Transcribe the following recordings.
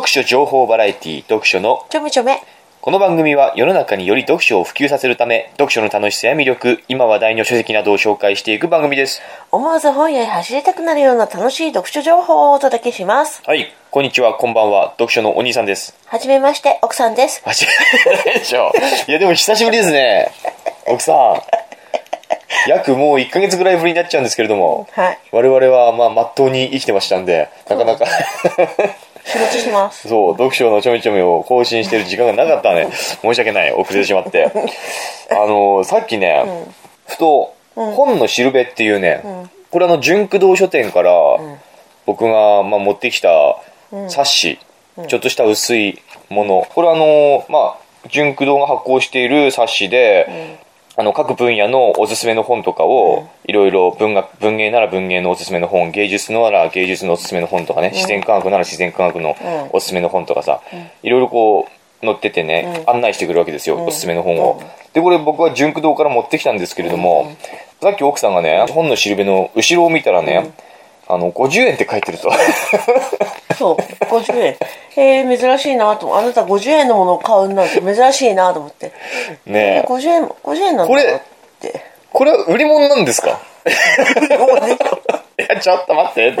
読書情報バラエティ読書のちょめちょめ。この番組は世の中により読書を普及させるため読書の楽しさや魅力今話題の書籍などを紹介していく番組です思わず本屋へ走りたくなるような楽しい読書情報をお届けします。はいこんにちはこんばんは読書のお兄さんですはじめまして、奥さんです。でしょいやでも久しぶりですね奥さん約もう1ヶ月ぐらいぶりになっちゃうんですけれどもはい。我々はまあまっとうに生きてましたんでなかなか仕事してます。そう、読書のちょめちょめを更新してる時間がなかったね。申し訳ない。遅れてしまって。あの、さっきね、ふと、本のしるべっていうね、これあの、純駆動書店から、僕が、まあ、持ってきた冊子、ちょっとした薄いもの。これあの、まあ、純駆動が発行している冊子で、あの各分野のおすすめの本とかをいろいろ文学文芸なら文芸のおすすめの本芸術のなら芸術のおすすめの本とかね、自然科学なら自然科学のおすすめの本とかさ、いろいろこう載っててね、案内してくるわけですよ、おすすめの本を、でこれ僕は純駆動から持ってきたんですけれども、さっき奥さんがね本のしるべの後ろを見たらね、あの50円って書いてると。そう、50円。えー、珍しいなと思あなた50円のものを買うなんて珍しいなと思って。ねえ50円、50円なんだこれって。これは売り物なんですか？いや、ちょっと待って、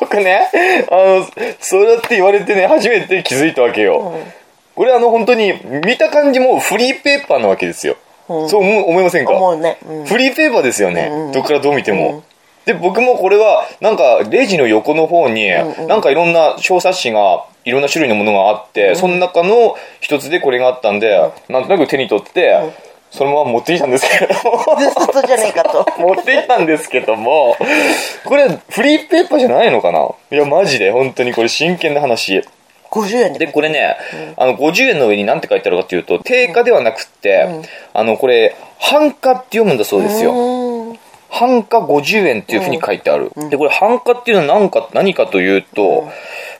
僕ね、あの、そうやって言われてね、初めて気づいたわけよ。これあの、本当に、見た感じもフリーペーパーなわけですよ。そう思思いませんか？ね。うん。フリーペーパーですよね、どっからどう見ても。で、僕もこれは、なんか、レジの横の方に、なんかいろんな小冊子が、いろんな種類のものがあって、その中の一つでこれがあったんで、なんとなく手に取って、そのまま持ってきたんですけれども。盗人じゃねえかと。持ってきたんですけども、これフリーペーパーじゃないのかな？いや、マジで、本当にこれ真剣な話。50円で。で、これね、あの、50円の上に何て書いてあるかっていうと、定価ではなくって、あの、これ、半価って読むんだそうですよ。うん。半価50円っていうふうに書いてある。で、これ半価っていうのは何か、何かというと、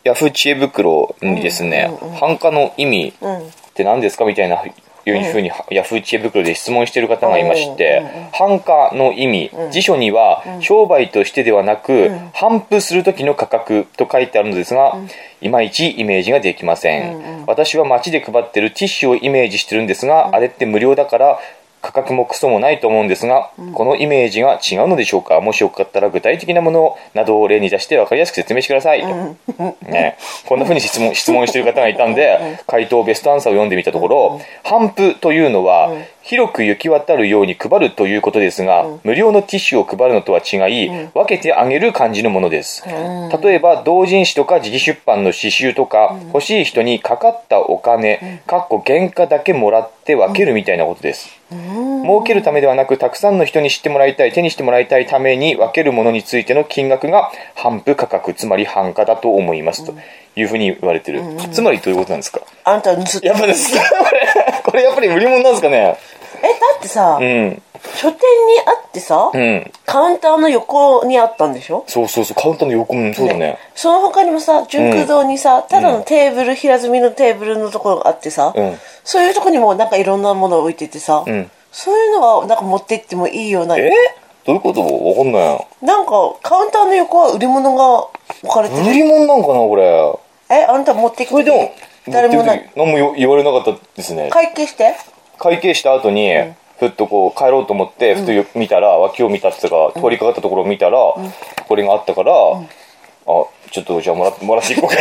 ヤフー知恵袋にですね、半価の意味って何ですかみたいな、いうふうに、ヤフー知恵袋で質問している方がいまして、半価の意味、辞書には、商売としてではなく、販布する時の価格と書いてあるのですが、いまいちイメージができません。私は街で配ってるティッシュをイメージしてるんですが、あれって無料だから、価格もクソもないと思うんですが、このイメージが違うのでしょうか？もしよかったら具体的なものなどを例に出して分かりやすく説明してください。ね、こんな風に質問 質問している方がいたんで、回答ベストアンサーを読んでみたところ、販布というのは、広く行き渡るように配るということですが、無料のティッシュを配るのとは違い、分けてあげる感じのものです。例えば、同人誌とか自費出版の詩集とか、欲しい人にかかったお金、かっこ原価だけもらって分けるみたいなことです。儲けるためではなくたくさんの人に知ってもらいたい手にしてもらいたいために分けるものについての金額が販布価格つまり販価だと思いますというふうに言われてる、つまりどういうことなんですか？あんた盗って。やっぱです。かこれこれやっぱり売り物なんですかね？え、だってさ、うん書店にあってさ、うん。カウンターの横にあったんでしょ？そうそうそうカウンターの横うんそうだね。その他にもさ純駆堂にさ、ただのテーブル平積みのテーブルのところがあってさ、うん。そういうとこにもなんかいろんなものを置いててさ、ん。そういうのはなんか持って行ってもいいようなえ？どういうこと？わかんない。ななんかカウンターの横は売り物が置かれてる。売り物なんかなこれ。え？あんた持ってきて。これでも誰も何も言われなかったですね。会計して。会計した後に、ふっとこう帰ろうと思って、ふと見たら脇を見たっていうか通りかかったところを見たら、これがあったから、あちょっとじゃあもらもらっていこうか。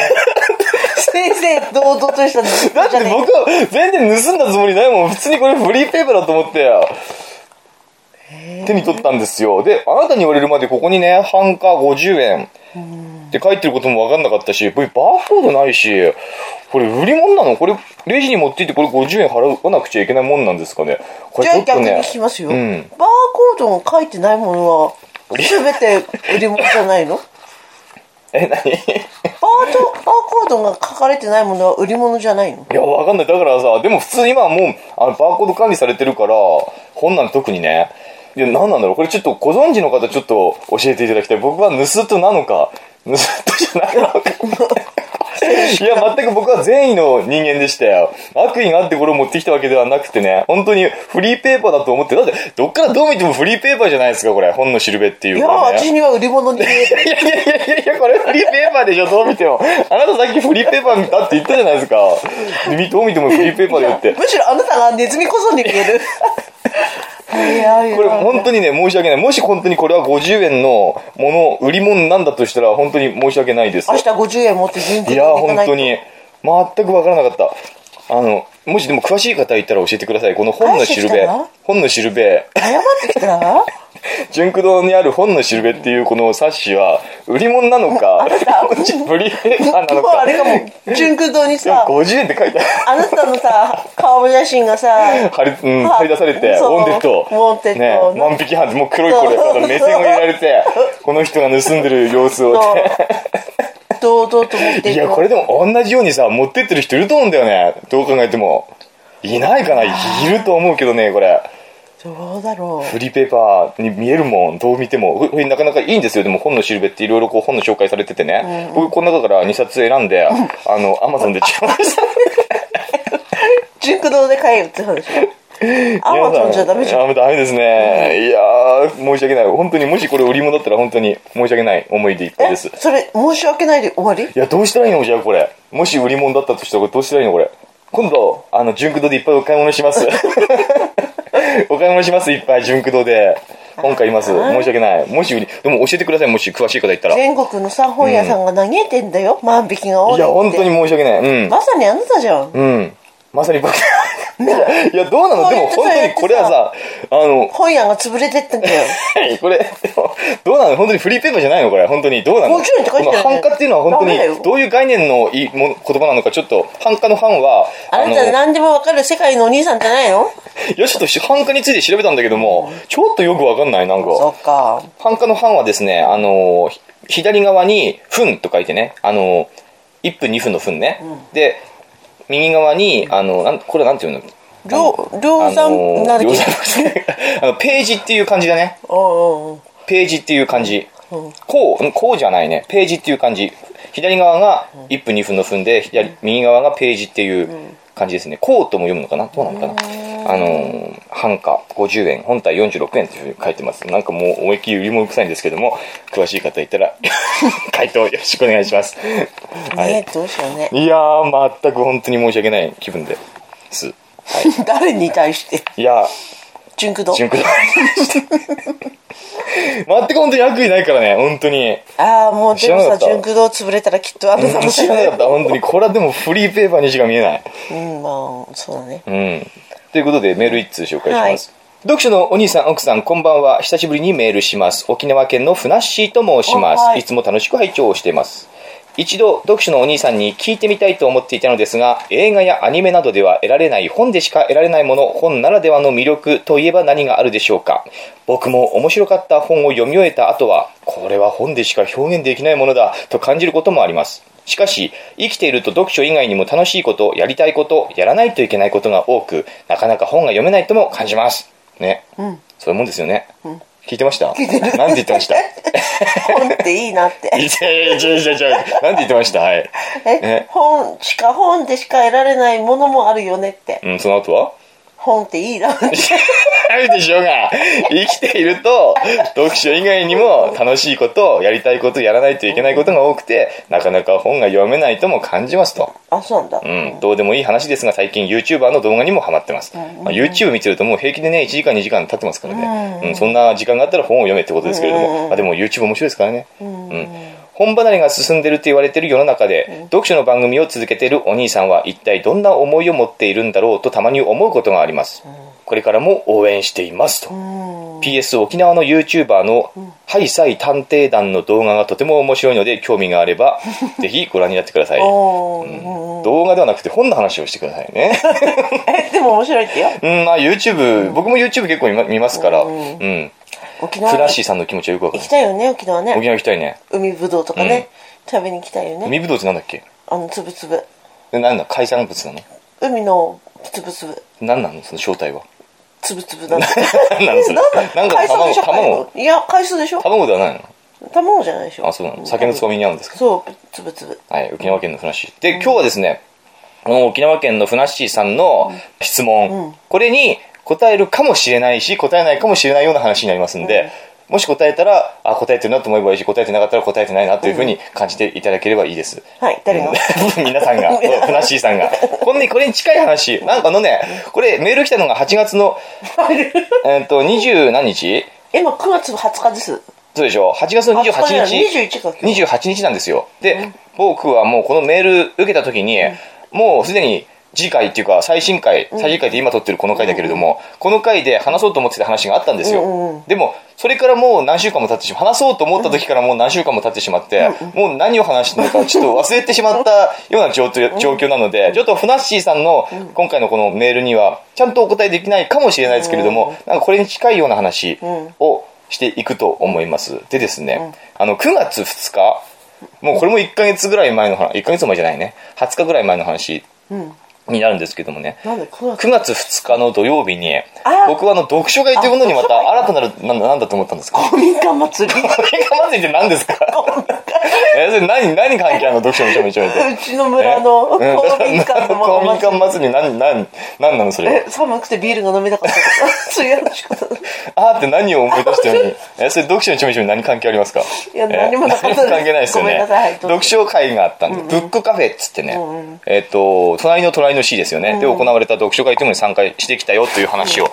先生堂々としただって僕は全然盗んだつもりないもん。普通にこれフリーペーパーだと思って。手に取ったんですよ。であなたに言われるまでここにね半価50円って書いてることも分かんなかったしこれバーコードないしこれ売り物なの？これレジに持って行ってこれ50円払わなくちゃいけないもんなんですかね？これちょっとね聞きますよ、うん。バーコードが書いてないものは全て売り物じゃないの？え何？バートバーコードが書かれてないものは売り物じゃないの？いや、わかんない。だからさ、でも普通今はもう、あの、バーコード管理されてるから、本なんて特にね。いや、何なんだろう？これちょっとご存知の方ちょっと教えていただきたい。僕は盗人なのか、盗人じゃないのか。いや、全く僕は善意の人間でしたよ。悪意があってこれを持ってきたわけではなくてね、本当にフリーペーパーだと思って、だって、どっからどう見てもフリーペーパーじゃないですか、これ。本のしるべっていういやか、ね。私には売り物にいやいやいやいやこれフリーペーパーでしょ、どう見ても。あなたさっきフリーペーパーだって言ったじゃないですか。みどう見てもフリーペーパーだよって。むしろあなたがネズミこそに見えるこれ本当にね、申し訳ない。もし本当にこれは50円のもの、売り物なんだとしたら、本当に申し訳ないです。明日50円持って順いやー、本当に、全くわからなかった。あの、もしでも詳しい方いたら教えてください。この本のしるべ本のしるべ、謝ってきたら純駆堂にある本のしるべっていうこの冊子は、売り物なのか、フリーペーパーなのかあ、れか。もジュンク堂にさ50円って書いてある。あなたのさ顔写真がさ貼り、うん、は貼り出されて、ウォンテッド。ウォンテッドね、万引き犯、もう黒いこれ、目線を入れられて、この人が盗んでる様子をって。堂々と持っていや、これでも同じようにさ、持ってってる人いると思うんだよね。どう考えても。いないかないると思うけどね、これ。どうだろうフリーペーパーに見えるもん、どう見ても。これなかなかいいんですよ。でも本のしるべっていろいろこう本の紹介されててね。僕この中から2冊選んで、あの、アマゾンで注文した。純駆堂で買えよって話アマゾンじゃダメじゃんん。ダメですね。いやー、申し訳ない。本当にもしこれ売り物だったら本当に申し訳ない思いでいっぱいえです。いそれ申し訳ないで終わり？や、どうしたらいいのじゃあこれ。もし売り物だったとしたらどうしたらいいのこれ？今度、あの、純駆堂でいっぱいお買い物します。お買い物します、いっぱい、純駆堂で。本買います。申し訳ない。もし売り、でも教えてください、もし詳しい方いたら。い全国のさ本屋さんが嘆いてんだよ、万引きが多いってや、本当に申し訳ない。うん。まさにあなたじゃんうん。まさに僕。いや、どうなの？でも本当にこれはさ、あの、本屋が潰れてったんだよは いこれ、でも、どうなの？本当にフリーペーパーじゃないの？これ。本当に。どうなの？50円って書いてあるねこの繁華っていうのは本当に、どういう概念のいいも言葉なのか、ちょっと、繁華の繁は、あなた何でもわかる世界のお兄さんじゃないの？よしとし繁華について調べたんだけども、ちょっとよくわかんない、なんか。そっか繁華の繁はですね、あの、ひ左側に、分と書いてね、あの、1分2分の分ね。で、右側に、あの、なんこれなんていうの？量量あ産のなんだっけ ページっていう感じだね。うんうんうんページっていう感じ。こう、うんこうじゃないね。ページっていう感じ。左側が1分2分の分で、左、右側がページっていう感じですね。こうとも読むのかな？どうなのかな？あのー、半価50円、本体46円っていうふうに書いてます。なんかもう思いっきり売り物臭いんですけども、詳しい方いたら、回答よろしくお願いします。はねどうしようねい。いやー、全く本当に申し訳ない気分です。誰に対して？いやー、純駆動純駆動全く本当に悪意ないからね、本当に。ああもうでもさ純駆動潰れたらきっとあなたも知らなかった、本当に。これはでもフリーペーパーにしか見えない。うんまあそうだねうん。ということで、メール一通紹介します。読書のお兄さん、奥さん、こんばんは。久しぶりにメールします。沖縄県のふなっしーと申します。いいつも楽しく拝聴しています。一度、読書のお兄さんに聞いてみたいと思っていたのですが、映画やアニメなどでは得られない本でしか得られないもの、本ならではの魅力といえば何があるでしょうか僕も面白かった本を読み終えた後は、これは本でしか表現できないものだと感じることもあります。しかし、生きていると読書以外にも楽しいこと、やりたいこと、やらないといけないことが多く、なかなか本が読めないとも感じます。ね。うんそういうもんですよね。聞いてました？なんて言ってました？本っていいなって。いやいやいやいやいやなんて言ってました？はい。ええ本しか本でしか得られないものもあるよねって。うん、その後は？本っていいなって あるでしょうが、生きていると、読書以外にも楽しいこと、やりたいこと、やらないといけないことが多くて、なかなか本が読めないとも感じますと。あそうなんだうん、どうでもいい話ですが、最近 YouTuber の動画にもハマってます。まあ、YouTube 見てるともう平気でね、1時間2時間経ってますからね。うん、そんな時間があったら本を読めってことですけれども、まあ、でも YouTube 面白いですからね。うん本離れが進んでると言われている世の中で、読書の番組を続けているお兄さんは一体どんな思いを持っているんだろうとたまに思うことがあります。これからも応援していますと。PS 沖縄の YouTuber のハイサイ探偵団の動画がとても面白いので興味があれば ぜひご覧になってください。おー。動画ではなくて本の話をしてくださいね。えでも面白いってよ。うん、まあ YouTube、僕も YouTube 結構見ますから、うん。沖縄。フラッシーさんの気持ちはよくわかる。行き。たいよね沖縄ね。沖縄行きたいね。海ぶどうとかね、食べに行きたいよね。海ぶどうってなんだっけ？あのつぶつぶ。でなんだ？海産物なの？海のつぶつぶ。何なの？その正体は。つぶつぶなんて何 なのそれ。なんか海藻でしょ卵、卵？いや海藻でしょ？卵ではないの？卵じゃないでしょ？あそうなの。酒のつまみに合うんですか？そうつぶつぶ。はい沖縄県のふなっし。ーで今日はですねこの沖縄県のふなっしーさんの質問、これに答えるかもしれないし答えないかもしれないような話になりますんで、もし答えたらあ答えてるなと思えばいいし答えてなかったら答えてないなというふうに感じていただければいいです、はい誰が 皆さんが、ふなっしーさんが。こんにこれに近い話。なんかあのね、これメール来たのが8月の、えっと、20何日？今9月20日です。そうでしょ ?8 月の28 20日。日21か28日。なんですよ。で、僕はもうこのメール受けた時に、もうすでに次回っていうか最新回、最新回って今撮ってるこの回だけれども、この回で話そうと思ってた話があったんですよ。でも、それからもう何週間も経ってしま話そうと思った時からもう何週間も経ってしまって、もう何を話してるのかちょっと忘れてしまった ような状況状況なので、ちょっとふなっしーさんの今回のこのメールには、ちゃんとお答えできないかもしれないですけれども、なんかこれに近いような話をしていくと思います。でですね、あの、9月2日、もうこれも1ヶ月ぐらい前の話、1ヶ月前じゃないね、20日ぐらい前の話うんになるんですけどもね、なんで9月9月2日の土曜日にあ、僕はあの、読書会というものにまた新たなる、なんだと思ったんですか？公民館祭り？映画祭りって何ですか？え、それ何、何関係あるの読書めちゃめちゃめちゃ。うちの村の 公民館の公民館祭り何、何、何なのそれ？はえ。寒くてビールが飲みたかったとか。そういう話かあーって何を思い出したように。え、それ読書のちょめちょめ何関係ありますか？いやえ？何もなかった関係ないですよね。読書会があったんで、ブックカフェっつってね、えっと、隣の隣の市ですよね。で、行われた読書会というのに参加してきたよという話を、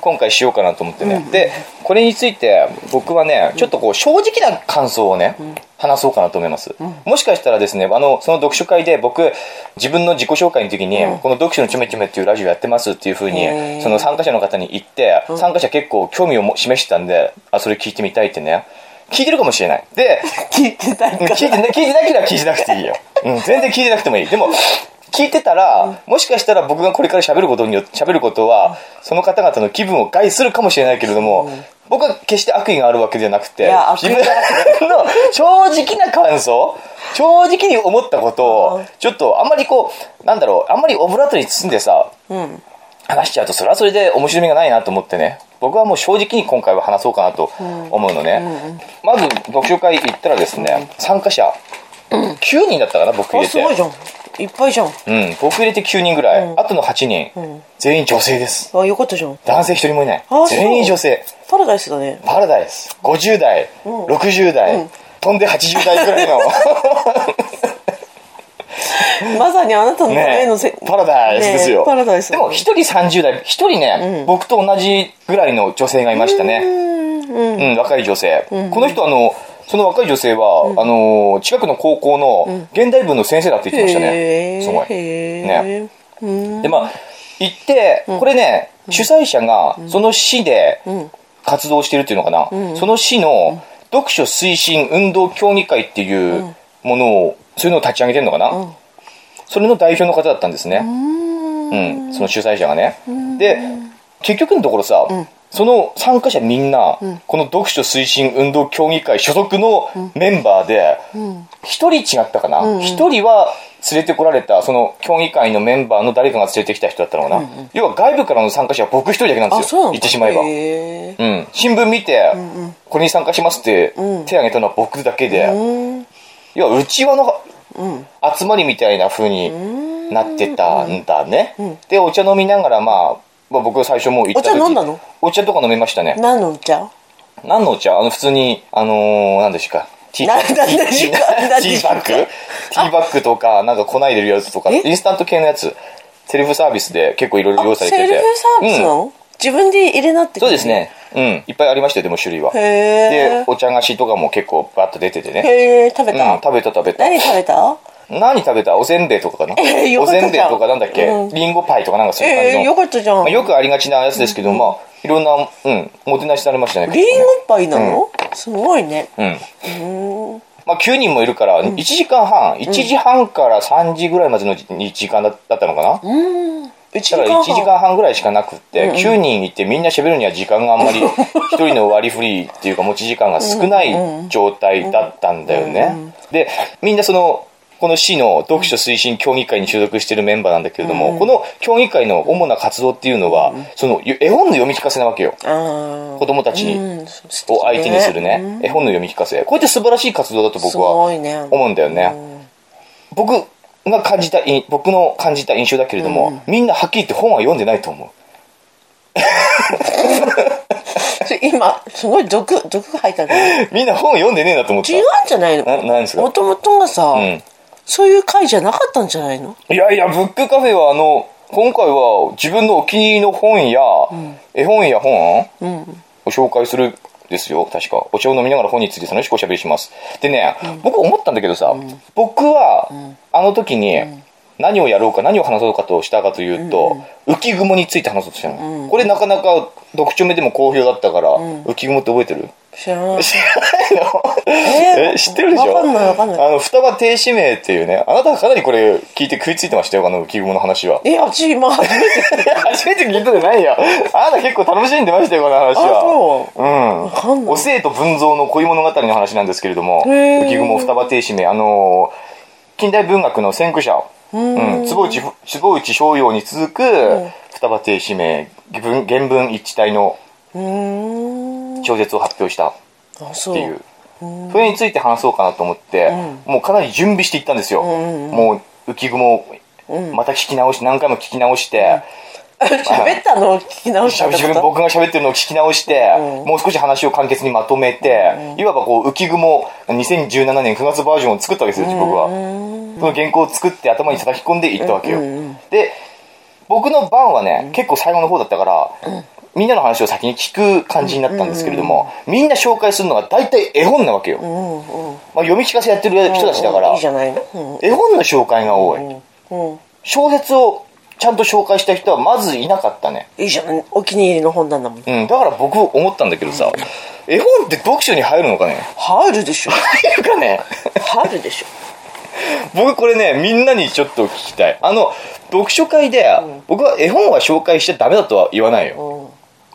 今回しようかなと思ってね。で、これについて僕はね、ちょっとこう正直な感想をね、話そうかなと思います。もしかしたらですね、あの、その読書会で僕、自分の自己紹介の時に、この読書のちょめちょめっていうラジオやってますっていうふうに、その参加者の方に言って、参加者結構興味をも示してたんで、あ、それ聞いてみたいってね。聞いてるかもしれない。で、聞いてない聞いてな聞いてなければ聞いてなくていいよ。うん、全然聞いてなくてもいい。でも、聞いてたら、もしかしたら僕がこれから喋ることによって、喋ることは、その方々の気分を害するかもしれないけれども、僕は決して悪意があるわけじゃなくて、自分の正直な感想、正直に思ったことを、ちょっとあんまりこう、なんだろう、あんまりオブラートに包んでさ、うん。話しちゃうとそれはそれで面白みがないなと思ってね。僕はもう正直に今回は話そうかなと思うのね、まず読書会行ったらですね、参加者9人だったかな僕入れて。あすごいじゃんいっぱいじゃん。うん、僕入れて9人ぐらい、あとの8人、全員女性です。あよかったじゃん。男性1人もいない。あそう。全員女性。パラダイスだね。パラダイス。50代、60代、飛んで80代ぐらいの。まさにあなたのためのせ、ねパラダイスですよ、ねパラダイスでも1人30代。1人ね、僕と同じぐらいの女性がいましたね。うん、若い女性、この人あのその若い女性は、あの近くの高校の現代文の先生だって言ってましたね、すごい。へーでまあ行ってこれね、主催者がその市で活動してるっていうのかな、その市の読書推進運動協議会っていうものをそういうのを立ち上げてるのかな、それの代表の方だったんですね。うん、その主催者がね、で結局のところさ、その参加者みんな、この読書推進運動協議会所属のメンバーで一、人違ったかな？一、人は連れてこられたその協議会のメンバーの誰かが連れてきた人だったのかな、要は外部からの参加者は僕一人だけなんですよ言ってしまえば、へうん、新聞見て、これに参加しますってうん。手挙げたのは僕だけで、要は内輪のうん。集まりみたいな風になってたんだね、でお茶飲みながら、まあ、まあ僕最初もう行った時。お茶飲んだの？お茶とか飲みましたね。何のお茶？何のお茶？あの普通にあのー、何でしょう？かティーバッグ？ティーバッグとかなんか粉入れるやつとか。え？インスタント系のやつ。セルフサービスで結構いろいろ用意されてて。セルフサービスなうん。の、自分で入れなってそうですね。うん。いっぱいありましたよでも種類は。へでえお茶菓子とかも結構バッと出ててね。へえ食べた、うん食べた食べた。何食べた？何食べた？おせんべいとかかな？えーよおせんべいとかなんだっけ？うん。リンゴパイとかなんかそういう感じの。ええよかったじゃん、まあ、よくありがちなやつですけど、まあいろんなうんもてなしされましたねリンゴパイなの、すごいね。うん。うー。んまあ、9人もいるから、1時間半、1時半から3時ぐらいまでの時間だったのかな、うん。1時だから1時半間半ぐらいしかなくって、9人いてみんな喋るには時間があんまり、1人の割り振りっていうか持ち時間が少ない状態だったんだよね。で、みんなその、この市の読書推進協議会に所属しているメンバーなんだけれども、この協議会の主な活動っていうのは、その絵本の読み聞かせなわけよ。あ子供たちうんを相手にするね、絵本の読み聞かせ。こうやって素晴らしい活動だと僕すはごいね。思うんだよね。僕が感じたい、僕の感じた印象だけれども、みんなはっきり言って本は読んでないと思う。今すごい毒毒が入った みんな本読んでねえなと思った。違うんじゃないの？ななんですか？もともとがさ、んそういう会じゃなかったんじゃないの？いやいや、ブックカフェはあの、今回は自分のお気に入りの本や、絵本や本、を紹介するですよ、確か。お茶を飲みながら本について楽しくおしゃべりします。でね、僕思ったんだけどさ、僕は、あの時に、何をやろうか、何を話そうかとしたかというと、浮雲について話そうとしたの。これなかなか読書目でも好評だったから、浮雲って覚えてる？知らない。知らないの？え知ってるでしょ？わかんないわかんない。あの、双葉停止名っていうね、あなたはかなりこれ聞いて食いついてましたよ、あの浮雲の話は。え私今初めて 初めて聞いたじゃないよ。あなた結構楽しんでましたよ、この話は。あそう。うん。んない。お生と文蔵の恋物語の話なんですけれども、浮雲双葉停止名、あのー近代文学の先駆者、うん、坪内、坪内逍遥に続く、双葉停止名、原文一致体のうーん小説を発表したっていう。それについて話そうかなと思って、もうかなり準備していったんですよ。もう浮雲をまた聞き直し、何回も聞き直して、喋ったの？を聞き直した 僕が喋ってるのを聞き直して、もう少し話を簡潔にまとめて、いわばこう浮雲2017年9月バージョンを作ったわけですよ僕は。その原稿を作って頭に叩き込んでいったわけよ、で僕の番はね、結構最後の方だったから、みんなの話を先に聞く感じになったんですけれども、みんな紹介するのが大体絵本なわけよ、まあ、読み聞かせやってる人たちだから、絵本の紹介が多い、うん小説をちゃんと紹介した人はまずいなかったね。いいじゃん。お気に入りの本なんだもん。うん、だから僕思ったんだけどさ、絵本って読書に入るのかね？入るでしょ。入るかね？入るでしょ。僕これね、みんなにちょっと聞きたい。あの、読書会で、僕は絵本は紹介しちゃダメだとは言わないよ。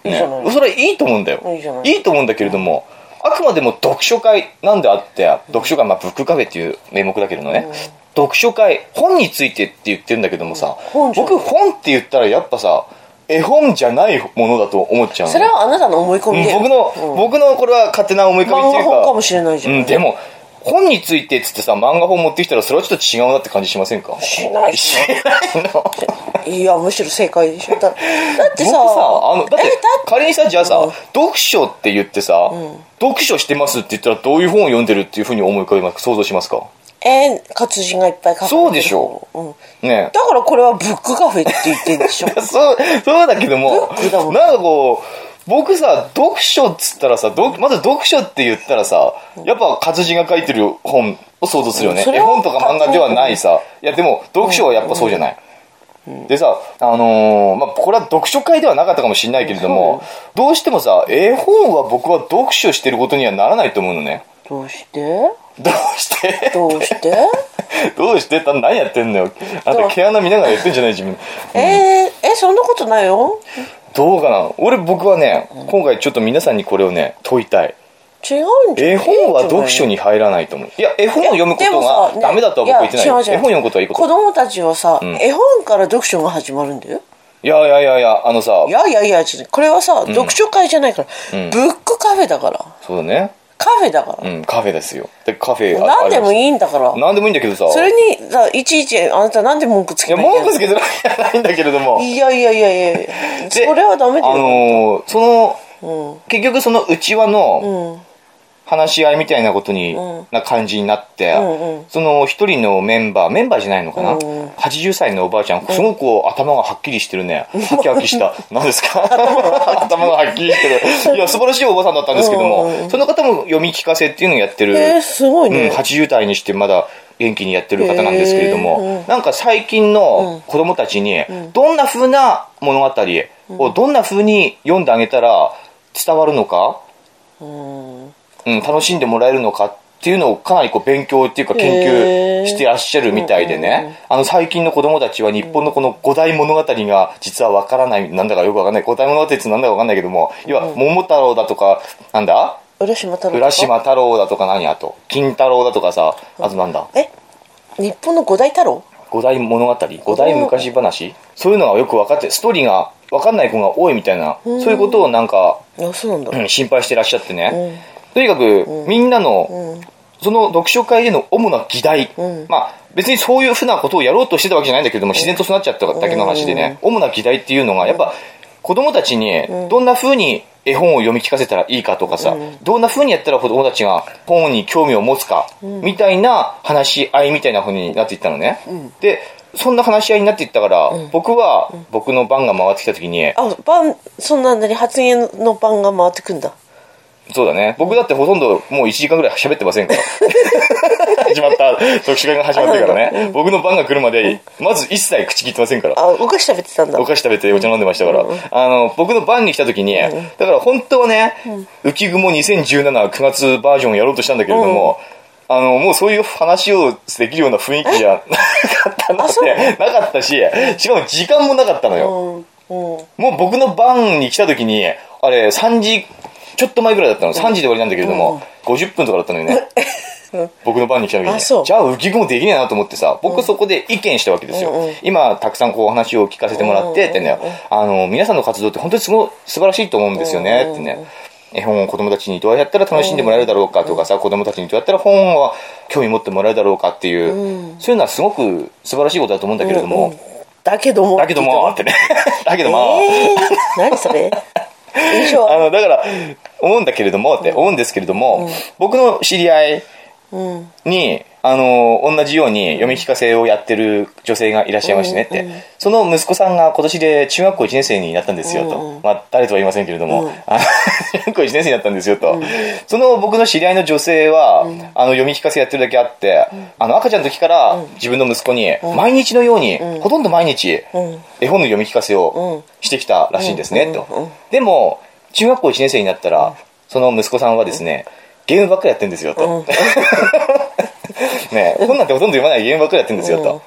ね、それはいいと思うんだよ。いいと思うんだけれども、あくまでも読書会なんであって、読書会、まあ、ブックカフェっていう名目だけどね、読書会、本についてって言ってるんだけどもさ、僕本って言ったらやっぱさ、絵本じゃないものだと思っちゃうの。それはあなたの思い込みでうん僕の、僕のこれは勝手な思い込みっていうか。かもしれないじゃんうん、でも、本についてっつってさ、漫画本持ってきたらそれはちょっと違うなって感じしませんか？しないし。しないの？いやむしろ正解でしょだだって僕ささ、あの、だって仮にさ、じゃあさ、うん。読書って言ってさ、読書してますって言ったらどういう本を読んでるっていうふうに思い浮かべます？想像しますか？えー活字がいっぱい書かれてるそうでしょ。うん、ね。だからこれはブックカフェって言ってんでしょ。そう、そうだけどもブックだも、ん。なんかこう、僕さ、読書っつったらさ、どまず読書って言ったらさ、やっぱ活字が書いてる本を想像するよね。絵本とか漫画ではないさ。いや、でも、読書はやっぱそうじゃない。でさ、あのーまあ、これは読書会ではなかったかもしれないけれども、どうしてもさ、絵本は僕は読書してることにはならないと思うのね。どうして？どうして？どうして？どうして？た何やってんのよ。あんた毛穴見ながらやってんじゃない自分。えー、えそんなことないよどうかな。俺僕はね、今回ちょっと皆さんにこれをね、問いたい。違うんじゃ絵本は読書に入らないと思う。いや、絵本を読むことがダメだとは僕は言ってない。よ。絵本読むことはいいこと。子供たちはさ、絵本から読書が始まるんだよ。いやいやいやいや、あのさ。い、やいやいやこれはさ、読書会じゃないから、ブックカフェだから。そうだね。カフェだから、うん、カフェですよ。で、カフェあ何でもいい。いんだから何でもいいんだけどさ。それにさいちいちあなたなんで文句ついや、けない文句つけてないじゃないんだけれども。いやいやいやいやいやでそれはダメだよ、あのーその、結局その内輪のうん話し合いみたいなことに、うん。な感じになって、うんうん。その一人のメンバー、メンバーじゃないのかな、うん。うん80歳のおばあちゃん、すごくこう頭がはっきりしてるね。はきはきした。何ですか？頭がはっきりしてる。いや、素晴らしいおばさんだったんですけども、うんうんその方も読み聞かせっていうのをやってる。えー、すごいね、うん、80代にしてまだ元気にやってる方なんですけれども、へーうん。なんか最近の子供たちに、どんな風な物語をどんな風に読んであげたら伝わるのか、うんうん、楽しんでもらえるのかっていうのをかなりこう勉強っていうか研究してらっしゃるみたいでね、あの最近の子供たちは日本のこの五大物語が実はわからない、なんだかよくわかんない、五大物語ってなんだかわかんないけども、要は桃太郎だとか、なんだ？浦島太郎浦島太郎だとか何あと金太郎だとかさあとなんだ？え？日本の五大太郎？五大物語？五大昔話？そういうのがよく分かってストーリーが分かんない子が多いみたいなそういうことをなんか、心配してらっしゃってね、とにかく、みんなの、その読書会での主な議題、まあ別にそういうふうなことをやろうとしてたわけじゃないんだけども、自然とそうなっちゃっただけの話でね、主な議題っていうのがやっぱ子供たちにどんな風に絵本を読み聞かせたらいいかとかさ、どんな風にやったら子供たちが本に興味を持つか、みたいな話し合いみたいな風になっていったのね。で、そんな話し合いになっていったから、僕は僕の番が回ってきた時に、あ番そんな何発言の番が回ってくんだそうだね。僕だってほとんどもう1時間ぐらい喋ってませんから。始まった、読書会が始まってからね。僕の番が来るまで、まず一切口切ってませんから。あお菓子食べてたんだお菓子食べてお茶飲んでましたから。あの、僕の番に来た時に、だから本当はね、浮雲20179月バージョンをやろうとしたんだけれども、あの、もうそういう話をできるような雰囲気じゃ なかったなって、なかったし、しかも時間もなかったのよ。もう僕の番に来た時に、あれ、3時、ちょっと前ぐらいだったの。3時で終わりなんだけれども、50分とかだったのよね。僕の番に来た時に。じゃあ浮雲できねえなと思ってさ、僕そこで意見したわけですよ。今、たくさんこうお話を聞かせてもらって、ってね、あの、皆さんの活動って本当にすごい素晴らしいと思うんですよね、ってね。絵本を子供たちにどうやったら楽しんでもらえるだろうかとかさ、子供たちにどうやったら本を興味持ってもらえるだろうかっていう、そういうのはすごく素晴らしいことだと思うんだけれども、だけども。だけども、ってね。だけども、えー、何それ？印象あの、だから、思うんだけれども、って思うんですけれども、僕の知り合いうんに、あの、同じように読み聞かせをやってる女性がいらっしゃいましてねって、その息子さんが今年で中学校1年生になったんですよと。まあ、誰とは言いませんけれども、あの 中学校1年生になったんですよと。その僕の知り合いの女性は、あの、読み聞かせやってるだけあって、あの、赤ちゃんの時から自分の息子に、毎日のように、ほとんど毎日、絵本の読み聞かせをしてきたらしいんですね、と。でも、中学校1年生になったら、その息子さんはですね、ゲームばっかりやってるんですよ、と。ね本なんてほとんど読まないゲームばっかりやってるんですよ、と。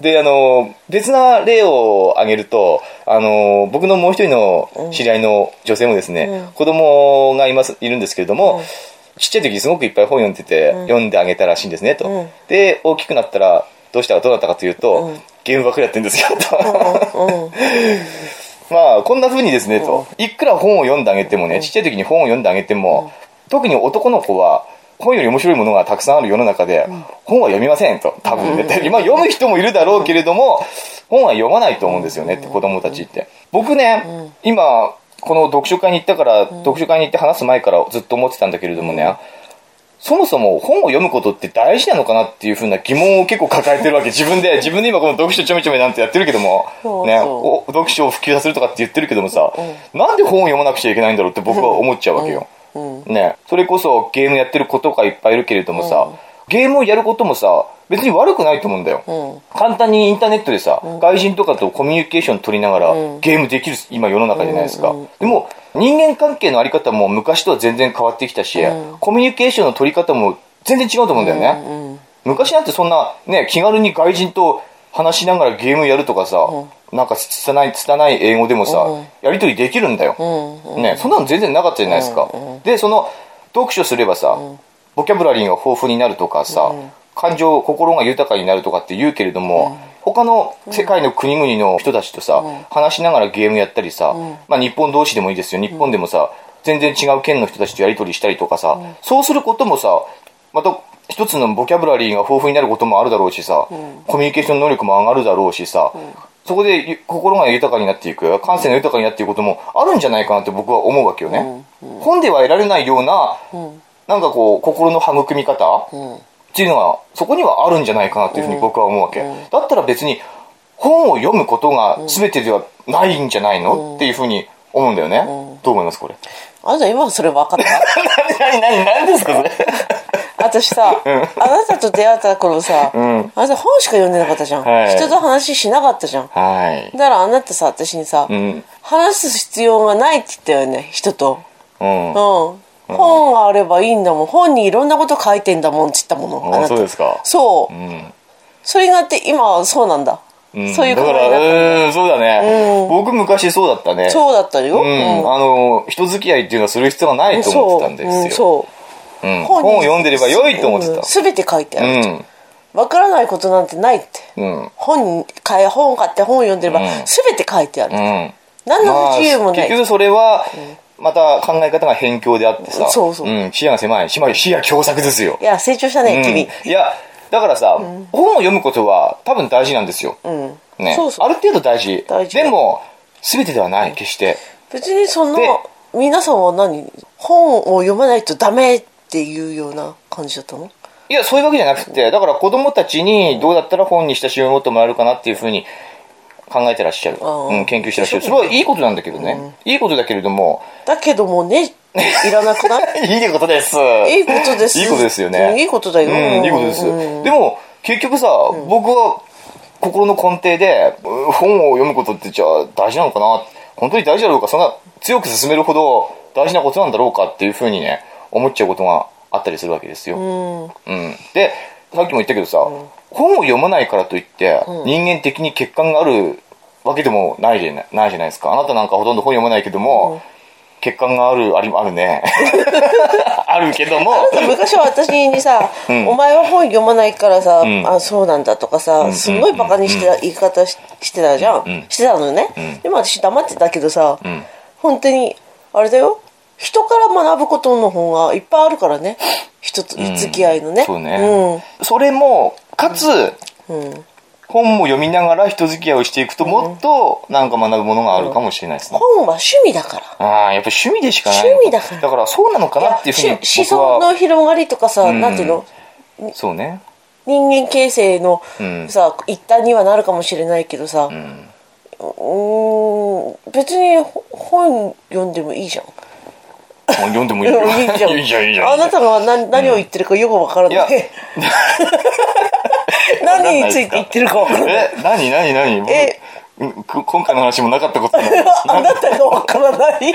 で、あの、別な例を挙げると、あの、僕のもう一人の知り合いの女性もですね、子供がいます、いるんですけれども、ちっちゃい時すごくいっぱい本読んでて、読んであげたらしいんですね、と。で、大きくなったら、どうしたかどうなったかというと、ゲームばっかりやってるんですよ、と。まあ、こんな風にですね、と。いくら本を読んであげてもね、ちっちゃい時に本を読んであげても、特に男の子は、本より面白いものがたくさんある世の中で、本は読みませんと。多分ね。今読む人もいるだろうけれども、本は読まないと思うんですよねって子供たちって。僕ね、今、この読書会に行ったから、読書会に行って話す前からずっと思ってたんだけれどもね、そもそも本を読むことって大事なのかなっていうふうな疑問を結構抱えてるわけ。自分で、自分で今この読書ちょめちょめなんてやってるけども、ね、そうそうお読書を普及させるとかって言ってるけどもさ、なんで本を読まなくちゃいけないんだろうって僕は思っちゃうわけよ。ね、それこそゲームやってる子とかいっぱいいるけれどもさ、ゲームをやることもさ、別に悪くないと思うんだよ。簡単にインターネットでさ、外人とかとコミュニケーション取りながら、ゲームできる今世の中じゃないですか。でも、人間関係のあり方も昔とは全然変わってきたし、コミュニケーションの取り方も全然違うと思うんだよね。昔なんてそんな、ね、気軽に外人と話しながらゲームやるとかさ、なんか拙い、拙い英語でもさ、やりとりできるんだよ。ね、そんなの全然なかったじゃないですか。で、その、読書すればさ、ボキャブラリーが豊富になるとかさ、感情、心が豊かになるとかって言うけれども、他の世界の国々の人たちとさ、話しながらゲームやったりさ、まあ日本同士でもいいですよ。日本でもさ、全然違う県の人たちとやりとりしたりとかさ、そうすることもさ、また一つのボキャブラリーが豊富になることもあるだろうしさ、コミュニケーション能力も上がるだろうしさ、そこで心が豊かになっていく、感性が豊かになっていくこともあるんじゃないかなって僕は思うわけよね。本では得られないような、なんかこう、心の育み方、っていうのが、そこにはあるんじゃないかなっていうふうに僕は思うわけ。だったら別に、本を読むことが全てではないんじゃないの、っていうふうに思うんだよね。どう思いますこれ？あなた今それ分かった。何、何、何ですかそれ？私さ、あなたと出会った頃さ、んあなた本しか読んでなかったじゃん、はい人と話しなかったじゃん。はい。だからあなたさ、私にさ、ん話す必要がないって言ったよね、人と。うん。うん。本があればいいんだもん。本にいろんなこと書いてんだもんって言ったもの。あなたそうですか。そう。うん。それがあって今はそうなんだ。んそういう考だから。うん、そうだね。僕昔そうだったね。そうだったよ。うん。あの、人付き合いっていうのはする必要がないと思ってたんですよ。そう。本を読んでれば良いと思ってた。すべて書いてある。うん。わからないことなんてないって。うん。本買え、本買って本を読んでれば、うんすべて書いてある。うん。何の不自由もない。まあ結局それは、また考え方が偏境であってさ。そうそうん視野が狭い。視野視野狭窄ですよ。いや、成長したね、君。うんいや、だからさ、本を読むことは多分大事なんですよ。うん。ね。そうそうある程度大事。大事でも、全てではない、決して。別にそので、皆さんは何？本を読まないとダメっていうような感じだったの？いや、そういうわけじゃなくて、だから子供たちにどうだったら本に親しみを持ってもらえるかなっていうふうに考えてらっしゃる。うん、研究してらっしゃる。それはいいことなんだけどね。いいことだけれども、だけどもね、いらなくない？いいことです。いいことです。いいことですよね。いいことだよ。うん、いいことです。うんでも、結局さ、僕は心の根底で、うん本を読むことってじゃあ大事なのかな？本当に大事だろうか？そんな強く進めるほど大事なことなんだろうかっていうふうにね、思っちゃうことがあったりするわけですよ。うん。うん、でさっきも言ったけどさ、本を読まないからといって、人間的に欠陥があるわけでもないじゃないないじゃないですか。あなたなんかほとんど本読まないけども、欠陥があるありあるね。あるけども。昔は私にさ、ん。お前は本読まないからさ、ん。あ、そうなんだとかさ、ん。すごいバカにしてた、言い方ししてたじゃん。ん。してたのね、ん。でも私黙ってたけどさ、ん。本当に、あれだよ。人から学ぶことの方がいっぱいあるからね。人と付き合いのね。そうね、それもかつ、うん。うん。本も読みながら人付き合いをしていくともっとなんか学ぶものがあるかもしれないですね、本は趣味だから。ああやっぱ趣味でしかない趣味だから。だからそうなのかなっていうふうに思想の広がりとかさ、ん。なんていうの？そうね。人間形成のうん。さ、一端にはなるかもしれないけどさ、ううん別にほ本読んでもいいじゃん。本読んでもいいよいいじゃん。いいじゃんいいじゃんあなたが何何を言ってるかよくわからない。何について言ってるかわからない。え何何何？僕え今回の話もなかったこと あなたがわからない。